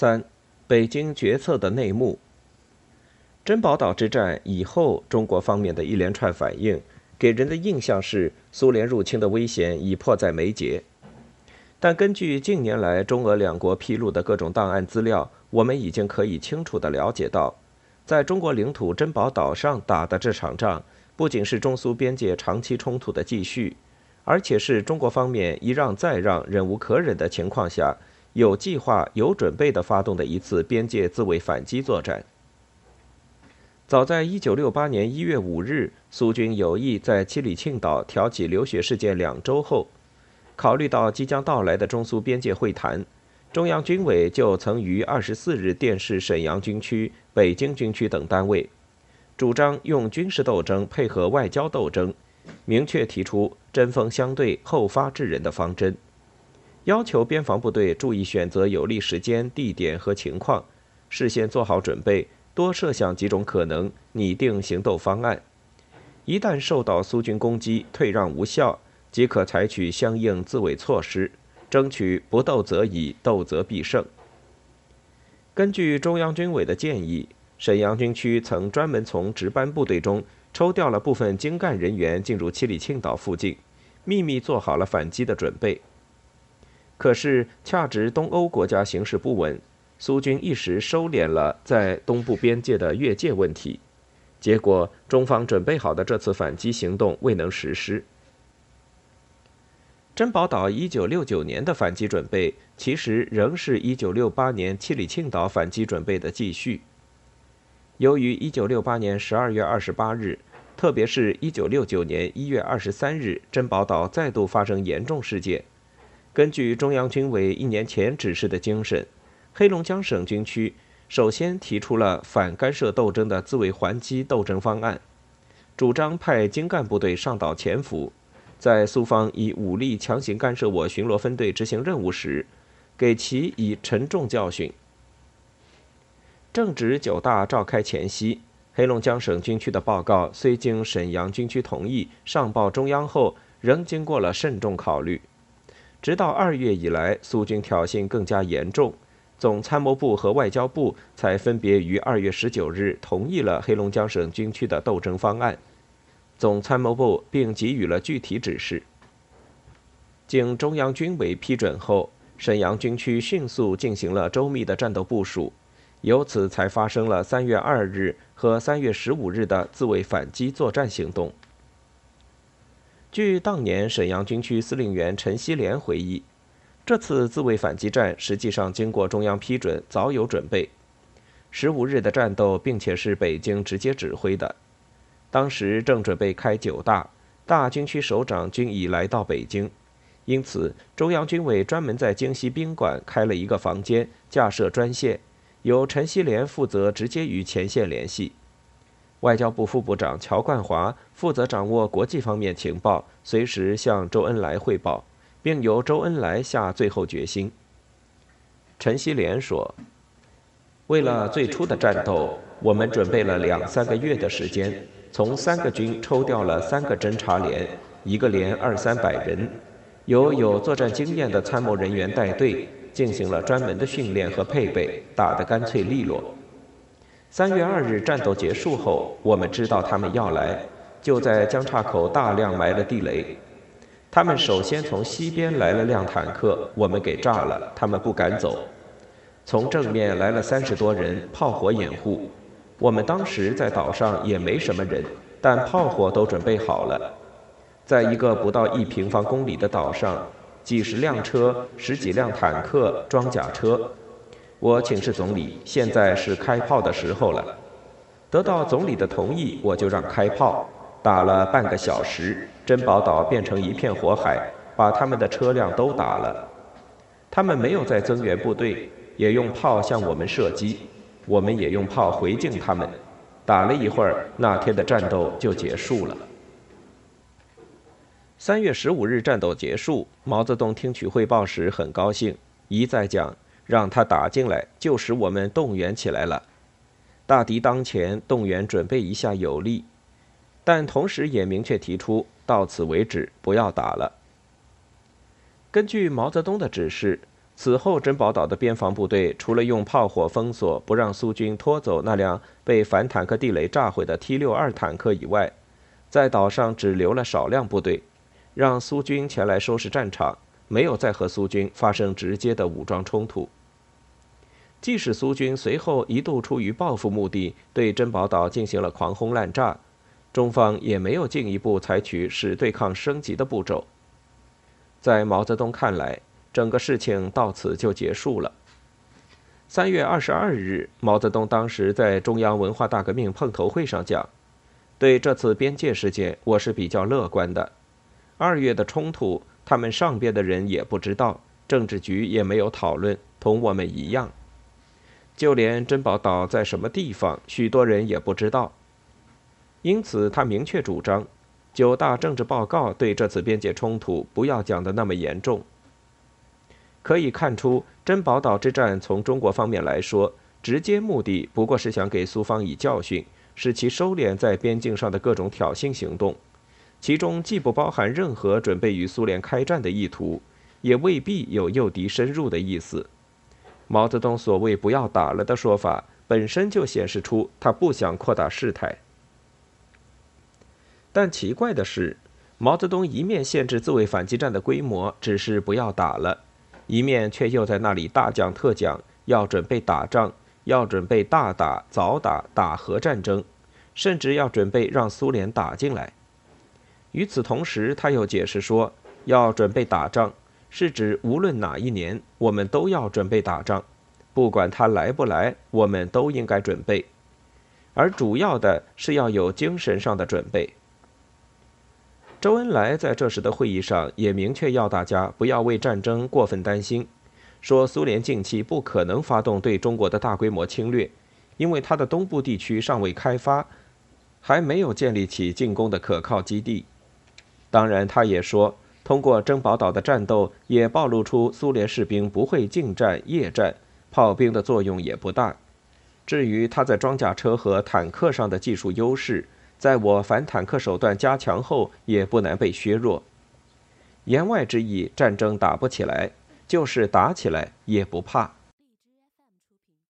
三、北京决策的内幕。珍宝岛之战以后，中国方面的一连串反应，给人的印象是苏联入侵的危险已迫在眉睫。但根据近年来中俄两国披露的各种档案资料，我们已经可以清楚地了解到，在中国领土珍宝岛上打的这场仗，不仅是中苏边界长期冲突的继续，而且是中国方面一让再让、忍无可忍的情况下。有计划、有准备地发动的一次边界自卫反击作战。早在1968年1月5日，苏军有意在七里沁岛挑起流血事件两周后，考虑到即将到来的中苏边界会谈，中央军委就曾于24日电示沈阳军区、北京军区等单位，主张用军事斗争配合外交斗争，明确提出针锋相对、后发制人的方针。要求边防部队注意选择有利时间、地点和情况，事先做好准备，多设想几种可能，拟定行动方案。一旦受到苏军攻击，退让无效，即可采取相应自卫措施，争取不斗则已，斗则必胜。根据中央军委的建议，沈阳军区曾专门从值班部队中抽调了部分精干人员进入七里沁岛附近，秘密做好了反击的准备。可是，恰值东欧国家形势不稳，苏军一时收敛了在东部边界的越界问题，结果中方准备好的这次反击行动未能实施。珍宝岛1969年的反击准备，其实仍是一九六八年七里沁岛反击准备的继续。由于1968年12月28日，特别是一969年1月23日，珍宝岛再度发生严重事件。根据中央军委一年前指示的精神，黑龙江省军区首先提出了反干涉斗争的自卫还击斗争方案，主张派精干部队上岛潜伏，在苏方以武力强行干涉我巡逻分队执行任务时，给其以沉重教训。正值九大召开前夕，黑龙江省军区的报告虽经沈阳军区同意上报中央后，仍经过了慎重考虑。直到二月以来，苏军挑衅更加严重，总参谋部和外交部才分别于二月十九日同意了黑龙江省军区的斗争方案。总参谋部并给予了具体指示。经中央军委批准后，沈阳军区迅速进行了周密的战斗部署，由此才发生了三月二日和三月十五日的自卫反击作战行动。据当年沈阳军区司令员陈锡联回忆，这次自卫反击战实际上经过中央批准，早有准备。十五日的战斗，并且是北京直接指挥的。当时正准备开九大，大军区首长均已来到北京，因此中央军委专门在京西宾馆开了一个房间，架设专线，由陈锡联负责直接与前线联系。外交部副部长乔冠华负责掌握国际方面情报，随时向周恩来汇报，并由周恩来下最后决心。陈锡联说：“为了最初的战斗，我们准备了两三个月的时间，从三个军抽调了三个侦察连，一个连二三百人，由有作战经验的参谋人员带队，进行了专门的训练和配备，打得干脆利落。”三月二日战斗结束后，我们知道他们要来，就在江岔口大量埋了地雷。他们首先从西边来了辆坦克，我们给炸了，他们不敢走。从正面来了三十多人，炮火掩护。我们当时在岛上也没什么人，但炮火都准备好了。在一个不到一平方公里的岛上，几十辆车、十几辆坦克、装甲车。我请示总理，现在是开炮的时候了。得到总理的同意，我就让开炮。打了半个小时，珍宝岛变成一片火海，把他们的车辆都打了。他们没有再增援部队，也用炮向我们射击，我们也用炮回敬他们。打了一会儿，那天的战斗就结束了。三月十五日战斗结束，毛泽东听取汇报时很高兴，一再讲。让他打进来，就使我们动员起来了。大敌当前，动员准备一下有利，但同时也明确提出到此为止，不要打了。根据毛泽东的指示，此后，珍宝岛的边防部队除了用炮火封锁，不让苏军拖走那辆被反坦克地雷炸毁的 T 六二坦克以外，在岛上只留了少量部队，让苏军前来收拾战场，没有再和苏军发生直接的武装冲突。即使苏军随后一度出于报复目的对珍宝岛进行了狂轰滥炸，中方也没有进一步采取使对抗升级的步骤。在毛泽东看来，整个事情到此就结束了。三月二十二日，毛泽东当时在中央文化大革命碰头会上讲：“对这次边界事件，我是比较乐观的。二月的冲突，他们上边的人也不知道，政治局也没有讨论，同我们一样。就连珍宝岛在什么地方，许多人也不知道。因此，他明确主张，九大政治报告对这次边界冲突不要讲得那么严重。”可以看出，珍宝岛之战从中国方面来说，直接目的不过是想给苏方以教训，使其收敛在边境上的各种挑衅行动，其中既不包含任何准备与苏联开战的意图，也未必有诱敌深入的意思。毛泽东所谓“不要打了”的说法，本身就显示出他不想扩大事态。但奇怪的是，毛泽东一面限制自卫反击战的规模，只是不要打了。一面却又在那里大讲特讲，要准备打仗，要准备大打、早打、打核战争，甚至要准备让苏联打进来。与此同时，他又解释说，要准备打仗，是指无论哪一年，我们都要准备打仗，不管他来不来，我们都应该准备，而主要的是要有精神上的准备。周恩来在这时的会议上也明确要大家不要为战争过分担心，说苏联近期不可能发动对中国的大规模侵略，因为它的东部地区尚未开发，还没有建立起进攻的可靠基地。当然，他也说，通过珍宝岛的战斗也暴露出苏联士兵不会近战、夜战，炮兵的作用也不大。至于他在装甲车和坦克上的技术优势，在我反坦克手段加强后，也不难被削弱。言外之意，战争打不起来，就是打起来也不怕。